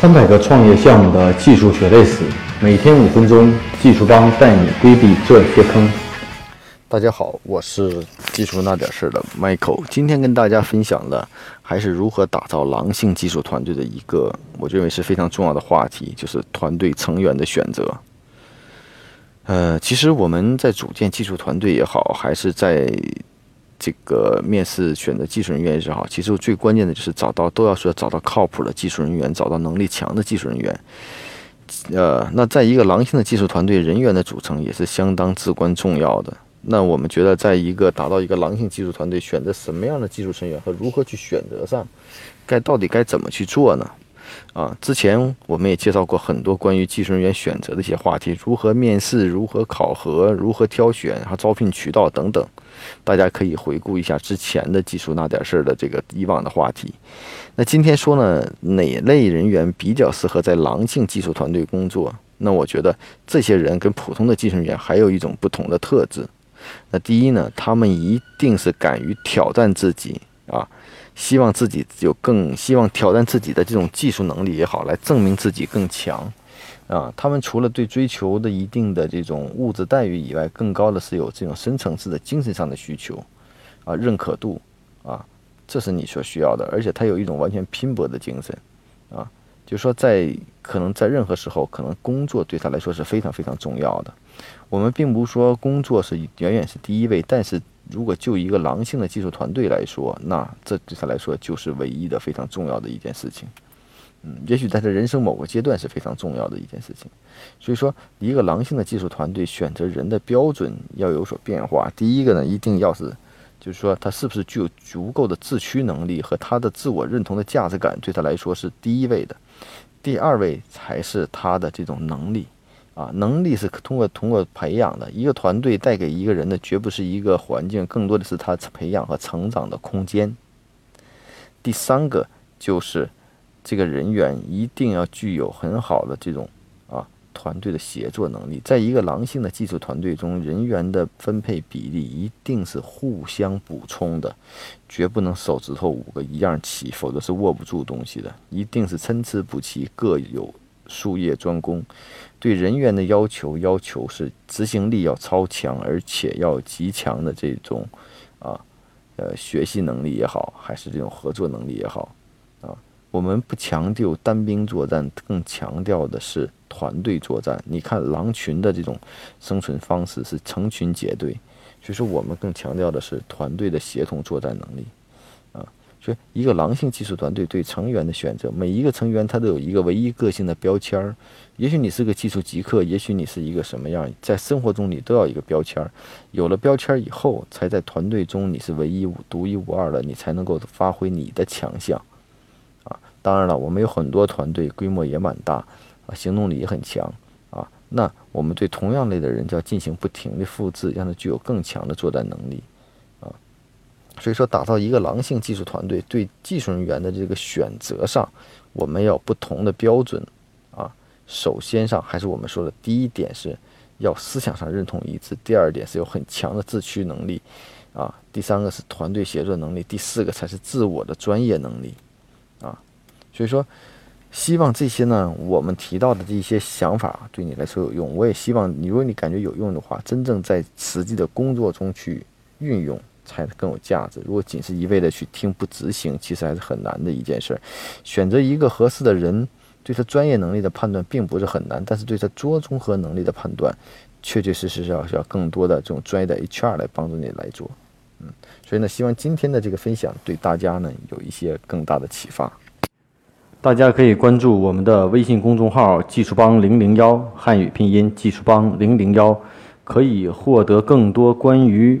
三百个创业项目的技术血泪史，每天五分钟，技术帮带你规避这些坑。大家好，我是技术那点事儿的 Michael。今天跟大家分享的还是如何打造狼性技术团队的一个，我认为是非常重要的话题，就是团队成员的选择。呃，其实我们在组建技术团队也好，还是在这个面试选择技术人员也是好，其实最关键的就是找到都要说找到靠谱的技术人员，找到能力强的技术人员。呃，那在一个狼性的技术团队，人员的组成也是相当至关重要的。那我们觉得，在一个达到一个狼性技术团队，选择什么样的技术成员和如何去选择上，该到底该怎么去做呢？啊，之前我们也介绍过很多关于技术人员选择的一些话题，如何面试，如何考核，如何挑选，还有招聘渠道等等。大家可以回顾一下之前的技术那点事儿的这个以往的话题。那今天说呢，哪类人员比较适合在狼性技术团队工作？那我觉得这些人跟普通的技术人员还有一种不同的特质。那第一呢，他们一定是敢于挑战自己啊，希望自己有更希望挑战自己的这种技术能力也好，来证明自己更强。啊，他们除了对追求的一定的这种物质待遇以外，更高的是有这种深层次的精神上的需求，啊，认可度，啊，这是你所需要的，而且他有一种完全拼搏的精神，啊，就是说在可能在任何时候，可能工作对他来说是非常非常重要的。我们并不说工作是远远是第一位，但是如果就一个狼性的技术团队来说，那这对他来说就是唯一的非常重要的一件事情。嗯，也许在他人生某个阶段是非常重要的一件事情，所以说，一个狼性的技术团队选择人的标准要有所变化。第一个呢，一定要是，就是说他是不是具有足够的自驱能力和他的自我认同的价值感，对他来说是第一位的。第二位才是他的这种能力啊，能力是通过通过培养的。一个团队带给一个人的绝不是一个环境，更多的是他培养和成长的空间。第三个就是。这个人员一定要具有很好的这种啊团队的协作能力，在一个狼性的技术团队中，人员的分配比例一定是互相补充的，绝不能手指头五个一样齐，否则是握不住东西的。一定是参差不齐，各有术业专攻。对人员的要求要求是执行力要超强，而且要极强的这种啊呃学习能力也好，还是这种合作能力也好。啊我们不强调单兵作战，更强调的是团队作战。你看狼群的这种生存方式是成群结队，所以说我们更强调的是团队的协同作战能力一个狼性技术团队对成员的选择，每一个成员他都有一个唯一个性的标签儿。也许你是个技术极客，也许你是一个什么样，在生活中你都要一个标签儿。有了标签儿以后，才在团队中你是唯一、独一无二的，你才能够发挥你的强项。啊当然了，我们有很多团队，规模也蛮大，啊，行动力也很强，啊，那我们对同样类的人就要进行不停的复制，让他具有更强的作战能力，所以说打造一个狼性技术团队，对技术人员的这个选择上，我们要不同的标准，啊，首先上还是我们说的第一点是要思想上认同一致，第二点是有很强的自驱能力，啊，第三个是团队协作能力，第四个才是自我的专业能力，啊。所以说，希望这些呢，我们提到的这些想法对你来说有用。我也希望你，如果你感觉有用的话，真正在实际的工作中去运用，才更有价值。如果仅是一味的去听不执行，其实还是很难的一件事儿。选择一个合适的人，对他专业能力的判断并不是很难，但是对他做综合能力的判断，确确实实是要需要更多的这种专业的 HR 来帮助你来做。嗯，所以呢，希望今天的这个分享对大家呢有一些更大的启发。大家可以关注我们的微信公众号“技术帮零零幺”汉语拼音“技术帮零零幺”，可以获得更多关于